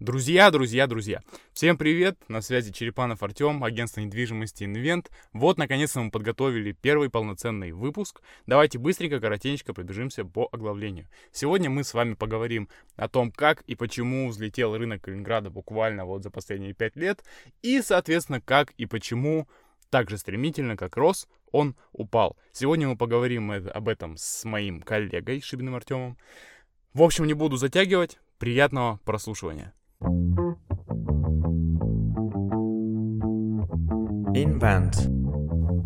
Друзья, друзья, друзья, всем привет, на связи Черепанов Артем, агентство недвижимости Инвент. Вот, наконец-то мы подготовили первый полноценный выпуск. Давайте быстренько, коротенько пробежимся по оглавлению. Сегодня мы с вами поговорим о том, как и почему взлетел рынок Калининграда буквально вот за последние пять лет, и, соответственно, как и почему так же стремительно, как рос, он упал. Сегодня мы поговорим об этом с моим коллегой Шибиным Артемом. В общем, не буду затягивать. Приятного прослушивания. Invent.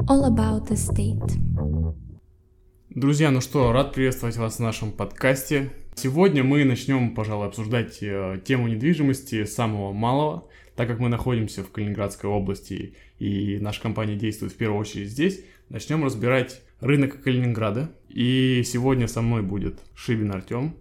All about the state. Друзья, ну что, рад приветствовать вас в нашем подкасте. Сегодня мы начнем, пожалуй, обсуждать э, тему недвижимости самого малого, так как мы находимся в Калининградской области и наша компания действует в первую очередь здесь, начнем разбирать рынок Калининграда. И сегодня со мной будет Шибин Артем,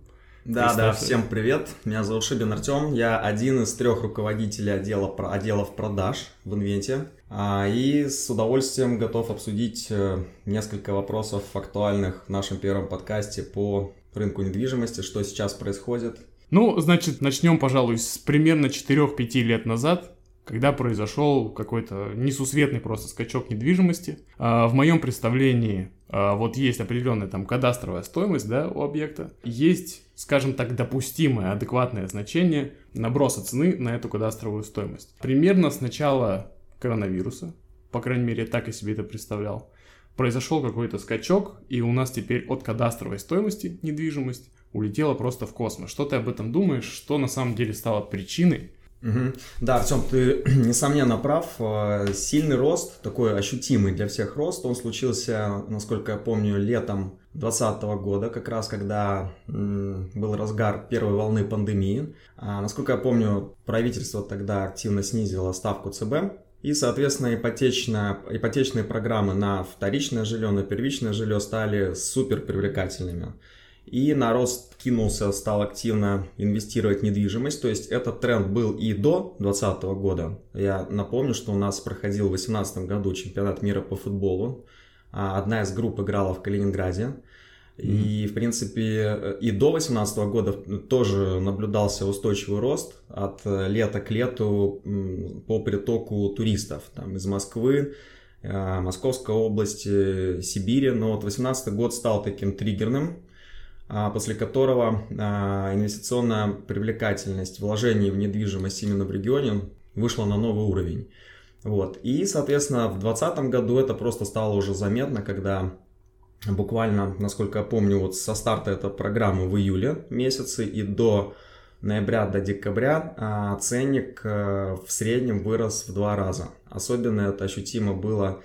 да, да, всем привет. Меня зовут Шибин Артем. Я один из трех руководителей отдела, отделов продаж в Инвенте. А, и с удовольствием готов обсудить э, несколько вопросов актуальных в нашем первом подкасте по рынку недвижимости, что сейчас происходит. Ну, значит, начнем, пожалуй, с примерно 4-5 лет назад, когда произошел какой-то несусветный просто скачок недвижимости. А, в моем представлении вот есть определенная там кадастровая стоимость да, у объекта, есть скажем так, допустимое, адекватное значение наброса цены на эту кадастровую стоимость. Примерно с начала коронавируса, по крайней мере, так я себе это представлял, произошел какой-то скачок, и у нас теперь от кадастровой стоимости недвижимость улетела просто в космос. Что ты об этом думаешь? Что на самом деле стало причиной Угу. Да, Артем, ты несомненно прав. Э, сильный рост, такой ощутимый для всех рост, он случился, насколько я помню, летом 2020 года, как раз когда был разгар первой волны пандемии. А, насколько я помню, правительство тогда активно снизило ставку ЦБ, и, соответственно, ипотечная, ипотечные программы на вторичное жилье, на первичное жилье стали супер привлекательными. И народ кинулся, стал активно инвестировать в недвижимость. То есть этот тренд был и до 2020 года. Я напомню, что у нас проходил в 2018 году чемпионат мира по футболу. А, одна из групп играла в Калининграде. И, в принципе, и до 2018 года тоже наблюдался устойчивый рост от лета к лету по притоку туристов там, из Москвы, а, Московской области, Сибири. Но вот 2018 год стал таким триггерным после которого а, инвестиционная привлекательность вложений в недвижимость именно в регионе вышла на новый уровень. Вот. И, соответственно, в 2020 году это просто стало уже заметно, когда буквально, насколько я помню, вот со старта этой программы в июле месяце и до ноября до декабря а, ценник э, в среднем вырос в два раза. Особенно это ощутимо было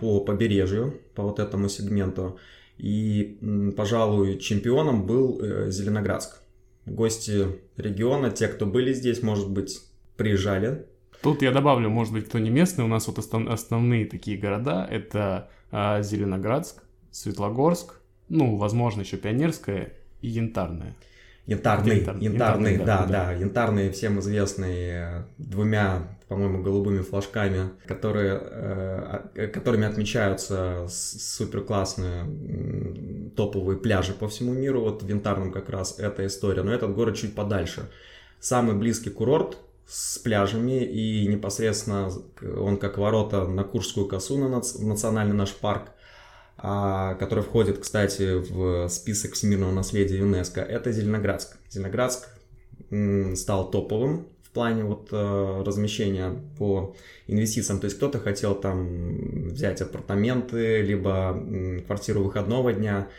по побережью, по вот этому сегменту. И, пожалуй, чемпионом был э, Зеленоградск. Гости региона, те, кто были здесь, может быть, приезжали. Тут я добавлю, может быть, кто не местный, у нас вот основные такие города, это а, Зеленоградск, Светлогорск, ну, возможно, еще Пионерская и Янтарная. Янтарный, янтарный, янтарный, да, да, да, янтарный всем известный э, двумя, по-моему, голубыми флажками, которые, э, которыми отмечаются супер классные топовые пляжи по всему миру. Вот в Янтарном как раз эта история, но этот город чуть подальше. Самый близкий курорт с пляжами и непосредственно он как ворота на Куршскую косу на национальный наш парк – который входит, кстати, в список всемирного наследия ЮНЕСКО, это Зеленоградск. Зеленоградск стал топовым в плане вот э, размещения по инвестициям. То есть кто-то хотел там взять апартаменты, либо квартиру выходного дня, а,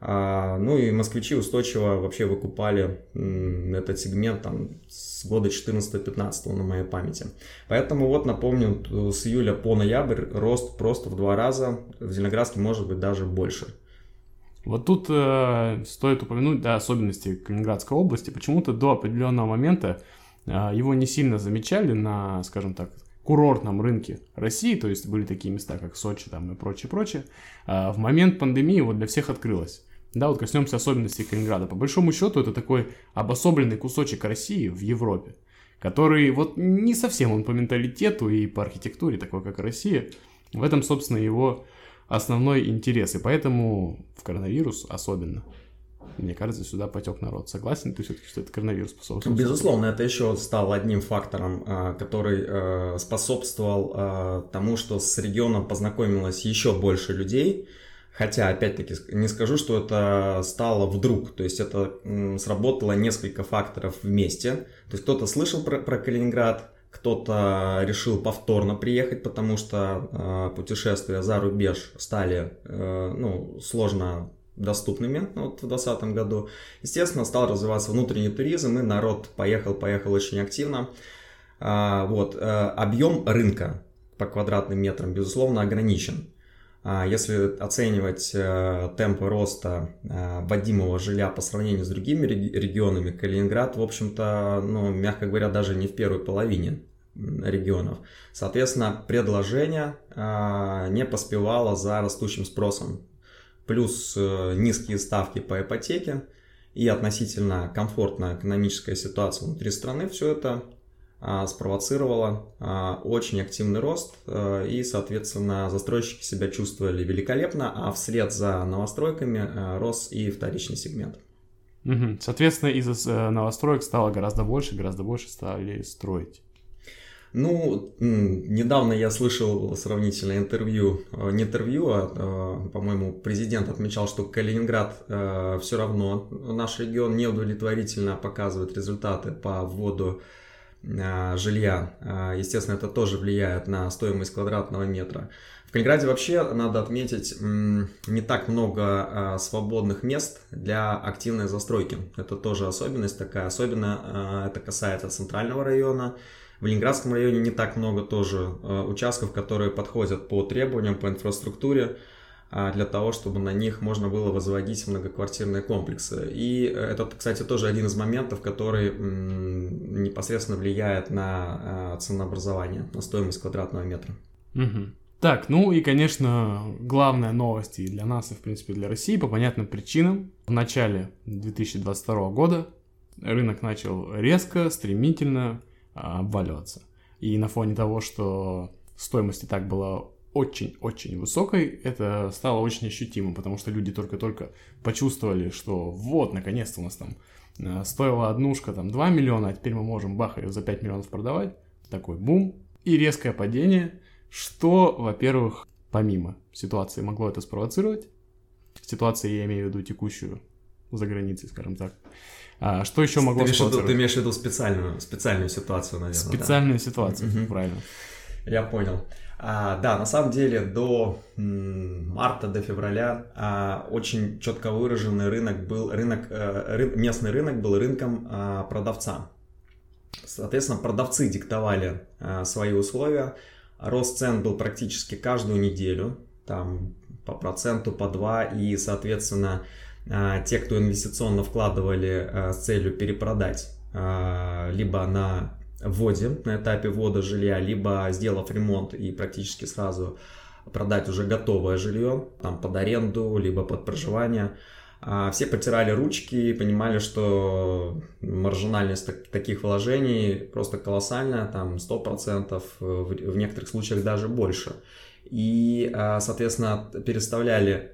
ну и москвичи устойчиво вообще выкупали этот сегмент там с года 14-15 на моей памяти. Поэтому вот напомню, с июля по ноябрь рост просто в два раза, в Зеленоградске может быть даже больше. Вот тут э, стоит упомянуть да, особенности Калининградской области. Почему-то до определенного момента э, его не сильно замечали на, скажем так, курортном рынке России, то есть были такие места, как Сочи там и прочее, прочее. Э, в момент пандемии вот для всех открылось. Да, вот коснемся особенностей Калининграда. По большому счету, это такой обособленный кусочек России в Европе, который вот не совсем он по менталитету и по архитектуре, такой как Россия. В этом, собственно, его основной интерес, и поэтому в коронавирус особенно. мне кажется, сюда потек народ. Согласен ты все-таки, что это коронавирус способствовал? Безусловно, это еще стало одним фактором, а, который э, способствовал а, тому, что с регионом познакомилось еще больше людей. Хотя, опять-таки, не скажу, что это стало вдруг. То есть это сработало несколько факторов вместе. То есть кто-то слышал про, про Калининград, кто-то решил повторно приехать, потому что э, путешествия за рубеж стали э, ну, сложно доступными вот, в 2020 году. Естественно, стал развиваться внутренний туризм, и народ поехал, поехал очень активно. А, вот, а, объем рынка по квадратным метрам, безусловно, ограничен. А, если оценивать а, темпы роста а, вводимого жилья по сравнению с другими регионами, Калининград, в общем-то, ну, мягко говоря, даже не в первой половине регионов. Соответственно, предложение а, не поспевало за растущим спросом плюс э, низкие ставки по ипотеке и относительно комфортная экономическая ситуация внутри страны, все это а, спровоцировало а, очень активный рост, а, и, соответственно, застройщики себя чувствовали великолепно, а вслед за новостройками рос и вторичный сегмент. Соответственно, из э, новостроек стало гораздо больше, гораздо больше стали строить. Ну, недавно я слышал сравнительное интервью, э, не интервью, а, э, по-моему, президент отмечал, что Калининград э, все равно, наш регион неудовлетворительно показывает результаты по вводу жилья. Естественно, это тоже влияет на стоимость квадратного метра. В Калининграде вообще, надо отметить, не так много свободных мест для активной застройки. Это тоже особенность такая. Особенно это касается центрального района, в Ленинградском районе не так много тоже э, участков, которые подходят по требованиям, по инфраструктуре, для того, чтобы на них можно было возводить многоквартирные комплексы. И это, кстати, тоже один из моментов, который непосредственно влияет на а, ценообразование, на стоимость квадратного метра. Угу. Так, ну и, конечно, главная новость и для нас, и, в принципе, для России по понятным причинам. В начале 2022 года рынок начал резко, стремительно а, обваливаться. И на фоне того, что стоимость и так была очень-очень высокой, это стало очень ощутимо, потому что люди только-только почувствовали, что вот, наконец-то у нас там а, стоила однушка там 2 миллиона, а теперь мы можем бах ее за 5 миллионов продавать. Такой бум. И резкое падение, что, во-первых, помимо ситуации могло это спровоцировать. Ситуация, я имею в виду текущую за границей, скажем так. А, что еще могло ты имеешь, ты имеешь в виду специальную, специальную ситуацию, наверное. Специальную да? ситуацию, угу. правильно. Я понял. А, да, на самом деле до марта, до февраля а, очень четко выраженный рынок был, рынок, а, ры, местный рынок был рынком а, продавца. Соответственно, продавцы диктовали а, свои условия. Рост цен был практически каждую неделю, там по проценту, по два, и, соответственно, а, те, кто инвестиционно вкладывали а, с целью перепродать а, либо на вводе, на этапе ввода жилья, либо сделав ремонт и практически сразу продать уже готовое жилье, там под аренду, либо под проживание, все потирали ручки и понимали, что маржинальность таких вложений просто колоссальная, там 100%, в некоторых случаях даже больше. И, соответственно, переставляли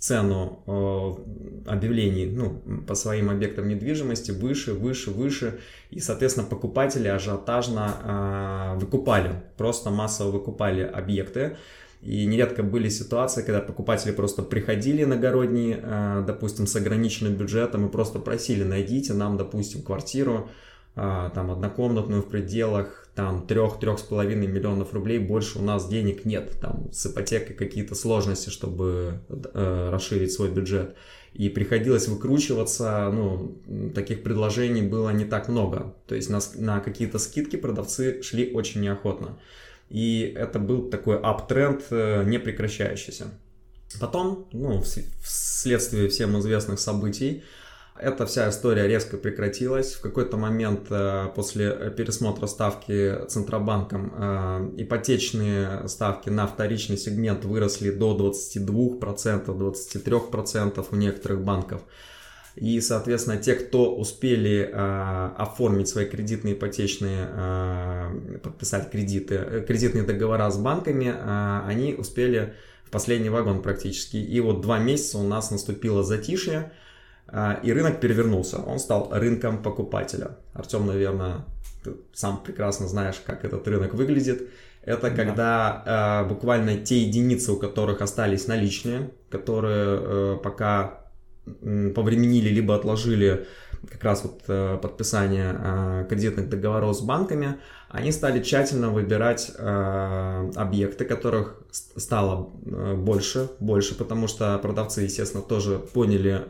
цену э, объявлений ну, по своим объектам недвижимости выше, выше, выше. И, соответственно, покупатели ажиотажно э, выкупали, просто массово выкупали объекты. И нередко были ситуации, когда покупатели просто приходили иногородние, э, допустим, с ограниченным бюджетом и просто просили, найдите нам, допустим, квартиру, там однокомнатную в пределах там 3-3,5 миллионов рублей, больше у нас денег нет, там с ипотекой какие-то сложности, чтобы э, расширить свой бюджет. И приходилось выкручиваться, ну, таких предложений было не так много. То есть на, на какие-то скидки продавцы шли очень неохотно. И это был такой аптренд, э, не прекращающийся. Потом, ну, вследствие всем известных событий, эта вся история резко прекратилась. В какой-то момент э, после пересмотра ставки Центробанком э, ипотечные ставки на вторичный сегмент выросли до 22%, 23% у некоторых банков. И, соответственно, те, кто успели э, оформить свои кредитные ипотечные, э, подписать кредиты, э, кредитные договора с банками, э, они успели в последний вагон практически. И вот два месяца у нас наступило затишье. И рынок перевернулся. Он стал рынком покупателя. Артем, наверное, ты сам прекрасно знаешь, как этот рынок выглядит. Это когда э, буквально те единицы, у которых остались наличные, которые э, пока э, повременили либо отложили как раз вот э, подписание э, кредитных договоров с банками, они стали тщательно выбирать э, объекты, которых стало больше, больше, потому что продавцы, естественно, тоже поняли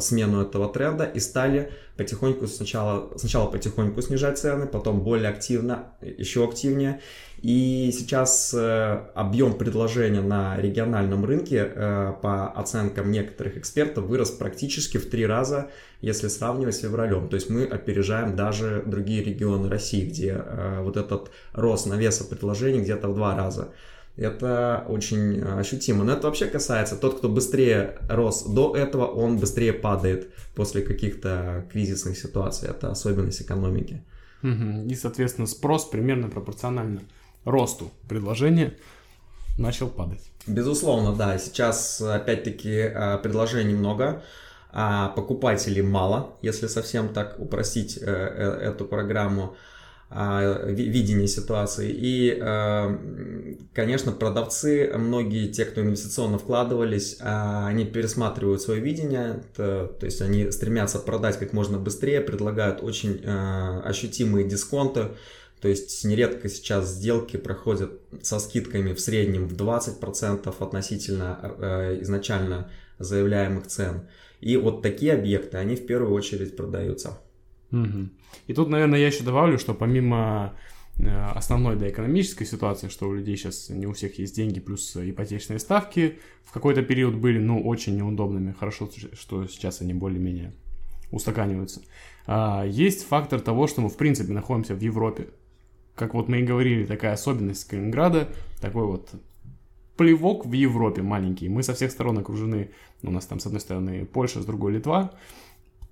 смену этого тренда и стали потихоньку сначала, сначала потихоньку снижать цены, потом более активно, еще активнее. И сейчас э, объем предложения на региональном рынке, э, по оценкам некоторых экспертов, вырос практически в три раза, если сравнивать с февралем. То есть мы опережаем даже другие регионы России, где э, вот этот рост навеса предложений где-то в два раза. Это очень ощутимо. Но это вообще касается, тот, кто быстрее рос до этого, он быстрее падает после каких-то кризисных ситуаций. Это особенность экономики. И, соответственно, спрос примерно пропорционально росту предложения начал падать. Безусловно, да. Сейчас, опять-таки, э, предложений много, а покупателей мало, если совсем так упростить э, э, эту программу а, видения ситуации. И, конечно, продавцы, многие те, кто инвестиционно вкладывались, а, они пересматривают свое видение, то есть они стремятся продать как можно быстрее, предлагают очень ощутимые дисконты, то есть нередко сейчас сделки проходят со скидками в среднем в 20% относительно э, изначально заявляемых цен. И вот такие объекты, они в первую очередь продаются. Угу. И тут, наверное, я еще добавлю, что помимо э, основной да, экономической ситуации, что у людей сейчас не у всех есть деньги, плюс ипотечные ставки в какой-то период были, ну, очень неудобными. Хорошо, что сейчас они более-менее устаканиваются. А, есть фактор того, что мы, в принципе, находимся в Европе как вот мы и говорили, такая особенность Калининграда, такой вот плевок в Европе маленький. Мы со всех сторон окружены, у нас там с одной стороны Польша, с другой Литва.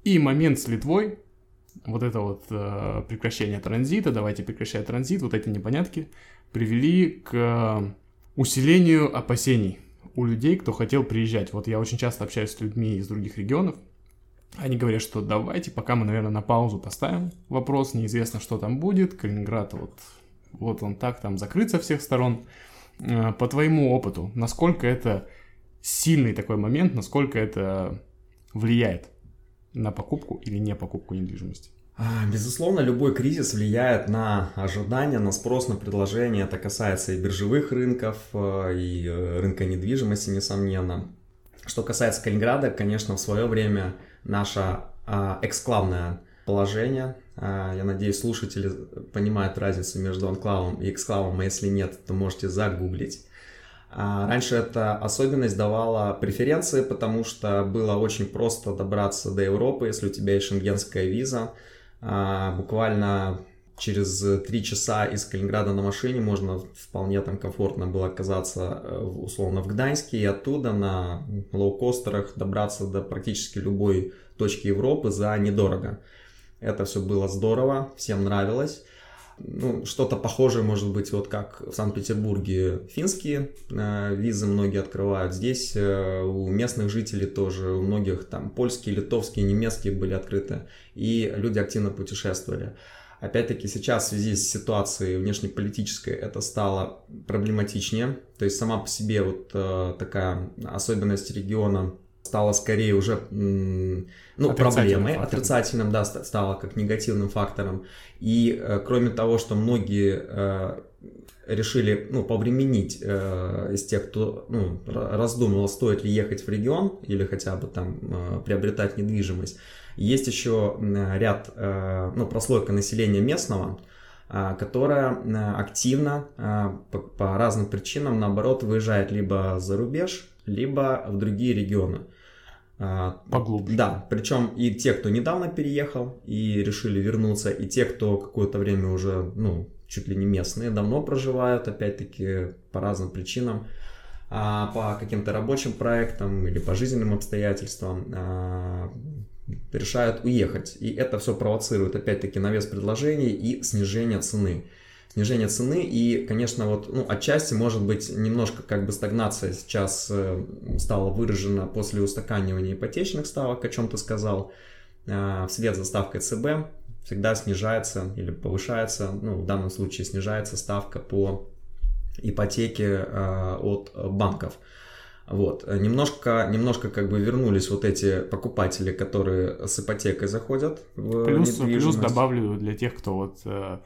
И момент с Литвой, вот это вот э, прекращение транзита, давайте прекращать транзит, вот эти непонятки, привели к усилению опасений у людей, кто хотел приезжать. Вот я очень часто общаюсь с людьми из других регионов, они говорят, что давайте, пока мы, наверное, на паузу поставим вопрос, неизвестно, что там будет, Калининград вот, вот он так там закрыт со всех сторон. Э, по твоему опыту, насколько это сильный такой момент, насколько это влияет на покупку или не покупку недвижимости? А, безусловно, любой кризис влияет на ожидания, на спрос, на предложение. Это касается и биржевых рынков, э, и э, рынка недвижимости, несомненно. Что касается Калининграда, конечно, в свое время наше а, эксклавное положение. А, я надеюсь, слушатели понимают разницу между анклавом и эксклавом, а если нет, то можете загуглить. А, раньше эта особенность давала преференции, потому что было очень просто добраться до Европы, если у тебя есть шенгенская виза. Буквально через три часа из Калининграда на машине можно вполне там комфортно было оказаться э, условно в Гданьске и оттуда на лоукостерах добраться до практически любой точки Европы за недорого. Это все было здорово, всем нравилось. Ну, что-то похожее может быть, вот как в Санкт-Петербурге финские э, визы многие открывают. Здесь э, у местных жителей тоже, у многих там польские, литовские, немецкие были открыты. И люди активно путешествовали. Опять-таки сейчас в связи с ситуацией внешнеполитической это стало проблематичнее. То есть сама по себе вот э, такая особенность региона стала скорее уже ну, проблемой, фактором. отрицательным, да, стало как негативным фактором. И э, кроме того, что многие э, решили ну, повременить э, из тех, кто ну, раздумывал, стоит ли ехать в регион или хотя бы там э, приобретать недвижимость, есть еще ряд, э, ну, прослойка населения местного, э, которая э, активно по разным причинам, наоборот, выезжает либо за рубеж, либо в другие регионы. Поглубже. Да, причем и те, кто недавно переехал и решили вернуться, и те, кто какое-то время уже, ну, чуть ли не местные, давно проживают, опять-таки, по разным причинам, по каким-то рабочим проектам или по жизненным обстоятельствам решают уехать. И это все провоцирует опять-таки навес предложений и снижение цены. снижение цены. И, конечно, вот, ну, отчасти, может быть, немножко как бы стагнация сейчас э, стала выражена после устаканивания ипотечных ставок, о чем ты сказал, э, вслед за ставкой ЦБ всегда снижается или повышается, ну, в данном случае снижается ставка по ипотеке э, от банков. Вот. Немножко, немножко как бы вернулись вот эти покупатели, которые с ипотекой заходят в плюс, плюс добавлю для тех, кто вот э,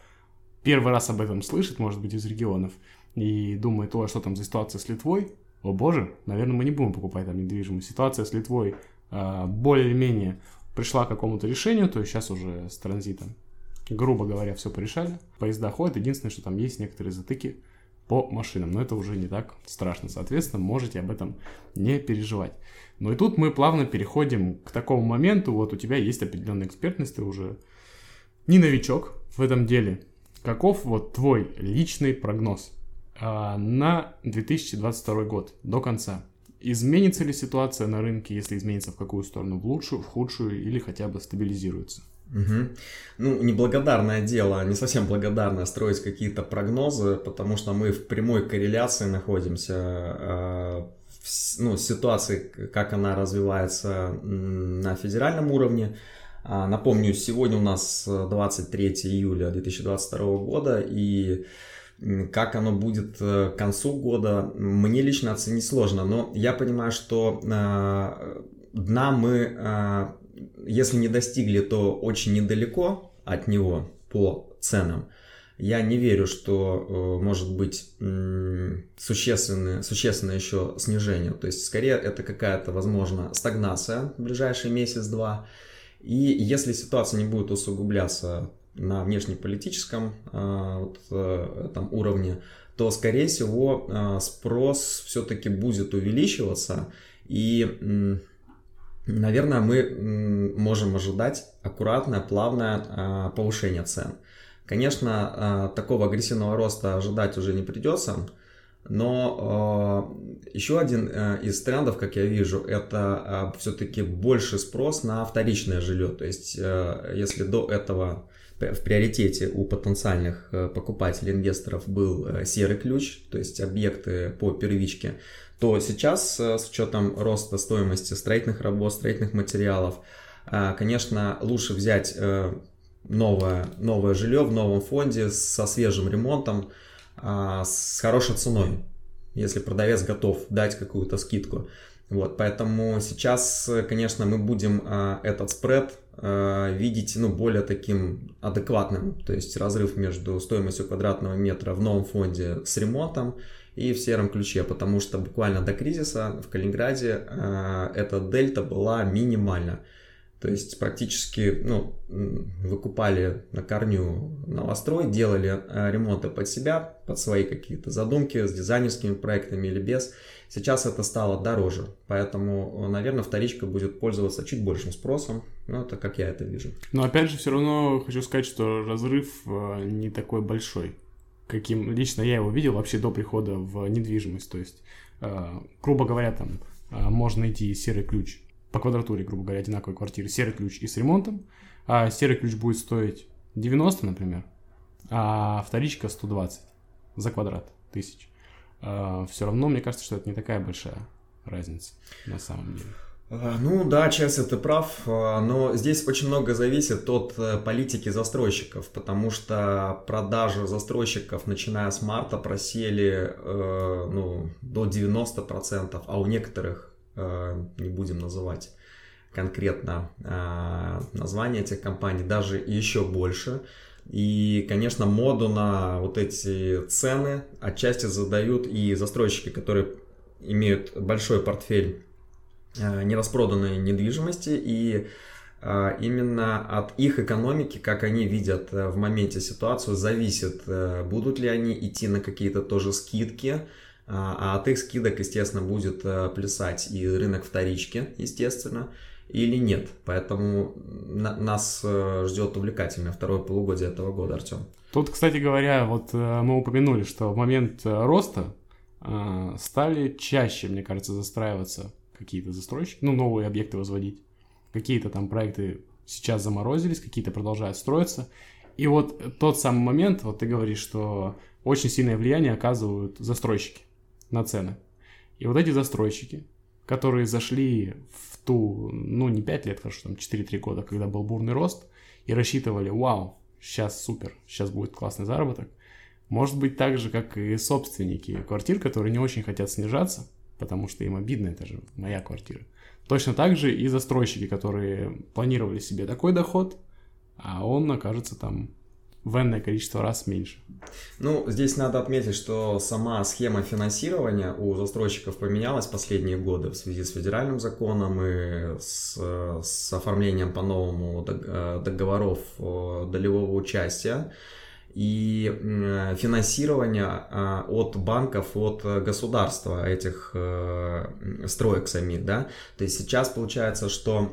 первый раз об этом слышит, может быть, из регионов, и думает, о, что там за ситуация с Литвой, о боже, наверное, мы не будем покупать там недвижимость. Ситуация с Литвой э, более-менее пришла к какому-то решению, то есть сейчас уже с транзитом, грубо говоря, все порешали. Поезда ходят, единственное, что там есть некоторые затыки по машинам, но это уже не так страшно, соответственно, можете об этом не переживать. Ну и тут мы плавно переходим к такому моменту, вот у тебя есть определенная экспертность, ты уже не новичок в этом деле. Каков вот твой личный прогноз а, на 2022 год до конца? Изменится ли ситуация на рынке, если изменится в какую сторону, в лучшую, в худшую или хотя бы стабилизируется? Угу. Ну, неблагодарное дело, не совсем благодарное строить какие-то прогнозы, потому что мы в прямой корреляции находимся э, в, ну, ситуации, как она развивается на федеральном уровне. А, напомню, сегодня у нас 23 июля 2022 года, и как оно будет э, к концу года, мне лично оценить сложно, но я понимаю, что э, дна мы э, если не достигли, то очень недалеко от него по ценам. Я не верю, что э, может быть существенное, существенное еще снижение. То есть, скорее, это какая-то, возможно, стагнация в ближайший месяц-два. И если ситуация не будет усугубляться на внешнеполитическом э, вот, э, этом уровне, то, скорее всего, спрос все-таки будет увеличиваться. И наверное, мы можем ожидать аккуратное, плавное а, повышение цен. Конечно, а, такого агрессивного роста ожидать уже не придется, но а, еще один из трендов, как я вижу, это все-таки больше спрос на вторичное жилье. То есть, если до этого в приоритете у потенциальных покупателей, инвесторов был серый ключ, то есть объекты по первичке, то сейчас э, с учетом роста стоимости строительных работ, строительных материалов, э, конечно, лучше взять э, новое, новое жилье в новом фонде со свежим ремонтом, с хорошей ценой, если продавец готов дать какую-то скидку. Вот, поэтому сейчас, конечно, мы будем этот спред видеть ну, более таким адекватным, то есть разрыв между стоимостью квадратного метра в новом фонде с ремонтом и в сером ключе, потому что буквально до кризиса в Калининграде э, эта дельта была минимальна. То есть практически ну, выкупали на корню новострой, делали э, ремонты под себя, под свои какие-то задумки с дизайнерскими проектами или без. Сейчас это стало дороже, поэтому, наверное, вторичка будет пользоваться чуть большим спросом. Ну, это как я это вижу. Но опять же, все равно хочу сказать, что разрыв э, не такой большой каким лично я его видел вообще до прихода в недвижимость. То есть, э, грубо говоря, там э, можно найти серый ключ по квадратуре, грубо говоря, одинаковой квартиры, серый ключ и с ремонтом, а серый ключ будет стоить 90, например, а вторичка 120 за квадрат тысяч. Э, все равно, мне кажется, что это не такая большая разница на самом деле. А, ну да, часть ты прав, а, но здесь очень много зависит от э, политики застройщиков, потому что продажи застройщиков, начиная с марта, просели э, ну, до 90%, а у некоторых, э, не будем называть конкретно название этих компаний, даже еще больше. И, конечно, моду на вот эти цены отчасти задают и застройщики, которые имеют большой портфель Э, нераспроданной недвижимости и э, именно от их экономики, как они видят э, в моменте ситуацию, зависит, будут ли они идти на какие-то тоже скидки, а от их скидок, естественно, будет плясать и рынок вторички, естественно, или нет. Поэтому нас ждет увлекательное второе полугодие этого года, Артем. Тут, кстати говоря, вот мы упомянули, что в момент роста стали чаще, мне кажется, застраиваться какие-то застройщики, ну, новые объекты возводить. Какие-то там проекты сейчас заморозились, какие-то продолжают строиться. И вот тот самый момент, вот ты говоришь, что очень сильное влияние оказывают застройщики на цены. И вот эти застройщики, которые зашли в ту, ну не 5 лет, хорошо, там 4-3 года, когда был бурный рост, и рассчитывали, вау, сейчас супер, сейчас будет классный заработок. Может быть так же, как и собственники квартир, которые не очень хотят снижаться, потому что им обидно, это же моя квартира. Точно так же и застройщики, которые планировали себе такой доход, а он окажется там в энное количество раз меньше. Ну, здесь надо отметить, что сама схема финансирования у застройщиков поменялась последние годы в связи с федеральным законом и с, с оформлением по-новому э, договоров долевого участия и финансирование а, от банков, от государства этих э, строек самих, да. То есть сейчас получается, что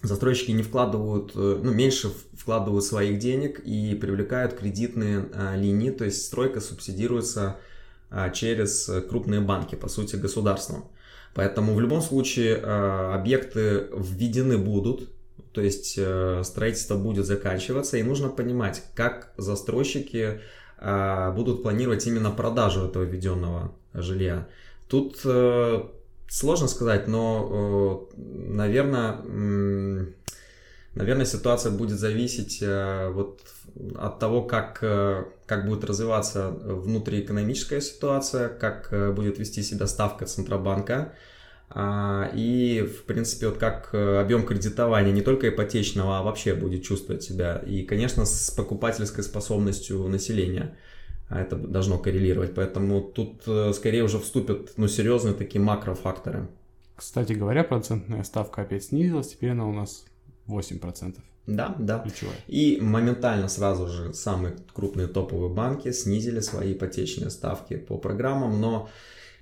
застройщики не вкладывают, э, ну, меньше вкладывают своих денег и привлекают кредитные а, линии, то есть стройка субсидируется а, через крупные банки, по сути, государством. Поэтому в любом случае объекты введены будут, то есть э, строительство будет заканчиваться, и нужно понимать, как застройщики э, будут планировать именно продажу этого введенного жилья. Тут э, сложно сказать, но, наверное, наверное, ситуация будет зависеть вот от того, как, как будет развиваться внутриэкономическая ситуация, как будет вести себя ставка Центробанка. А, и, в принципе, вот как э, объем кредитования не только ипотечного, а вообще будет чувствовать себя. И, конечно, с покупательской способностью населения а это должно коррелировать. Поэтому тут э, скорее уже вступят ну, серьезные такие макрофакторы. Кстати говоря, процентная ставка опять снизилась, теперь она у нас 8%. Да, да. Ключевая. И моментально сразу же самые крупные топовые банки снизили свои ипотечные ставки по программам, но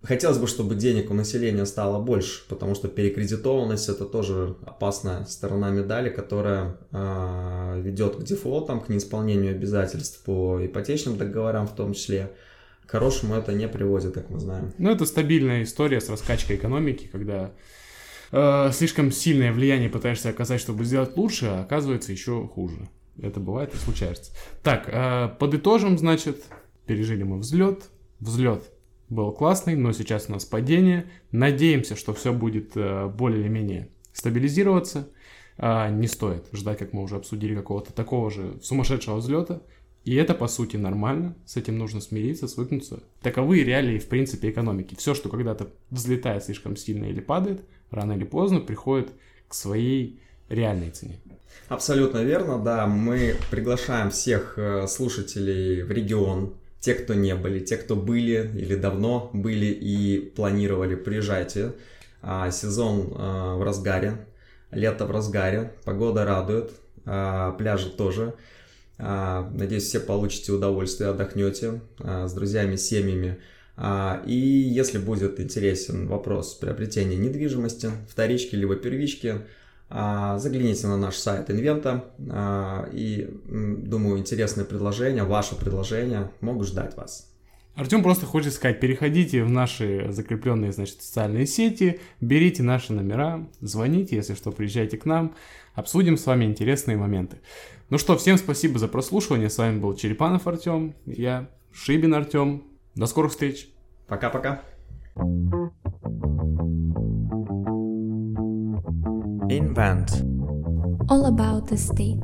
Хотелось бы, чтобы денег у населения стало больше, потому что перекредитованность это тоже опасная сторона медали, которая э, ведет к дефолтам, к неисполнению обязательств по ипотечным договорам в том числе. К хорошему это не приводит, как мы знаем. Ну, это стабильная история с раскачкой экономики, когда э, слишком сильное влияние пытаешься оказать, чтобы сделать лучше, а оказывается еще хуже. Это бывает и случается. Так, э, подытожим, значит, пережили мы взлет. Взлет был классный, но сейчас у нас падение. Надеемся, что все будет э, более или менее стабилизироваться. А, не стоит ждать, как мы уже обсудили, какого-то такого же сумасшедшего взлета. И это, по сути, нормально. С этим нужно смириться, свыкнуться. Таковы реалии, в принципе, экономики. Все, что когда-то взлетает слишком сильно или падает, рано или поздно приходит к своей реальной цене. Абсолютно верно, да. Мы приглашаем всех э, слушателей в регион те, кто не были, те, кто были или давно были и планировали, приезжайте. А, сезон а, в разгаре, лето в разгаре, погода радует, а, пляжи тоже. Надеюсь, все получите удовольствие, отдохнете с друзьями, семьями. И если будет интересен вопрос приобретения недвижимости, вторички либо первички, загляните на наш сайт Инвента, а, и, думаю, интересные предложения, ваши предложения могут ждать вас. Артем просто хочет сказать, переходите в наши закрепленные, значит, социальные сети, берите наши номера, звоните, если что, приезжайте к нам, обсудим с вами интересные моменты. Ну что, всем спасибо за прослушивание, с вами был Черепанов Артем, я Шибин Артем, до скорых встреч. Пока-пока. Invent. All about the state.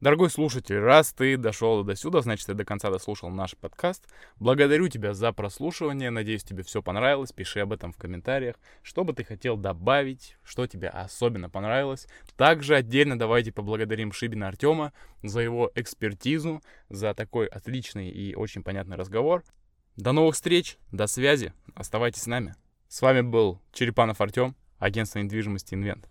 Дорогой слушатель, раз ты дошел до сюда, значит, ты до конца дослушал наш подкаст. Благодарю тебя за прослушивание. Надеюсь, тебе все понравилось. Пиши об этом в комментариях. Что бы ты хотел добавить, что тебе особенно понравилось. Также отдельно давайте поблагодарим Шибина Артема за его экспертизу, за такой отличный и очень понятный разговор. До новых встреч, до связи. Оставайтесь с нами. С вами был Черепанов Артем агентство недвижимости «Инвент».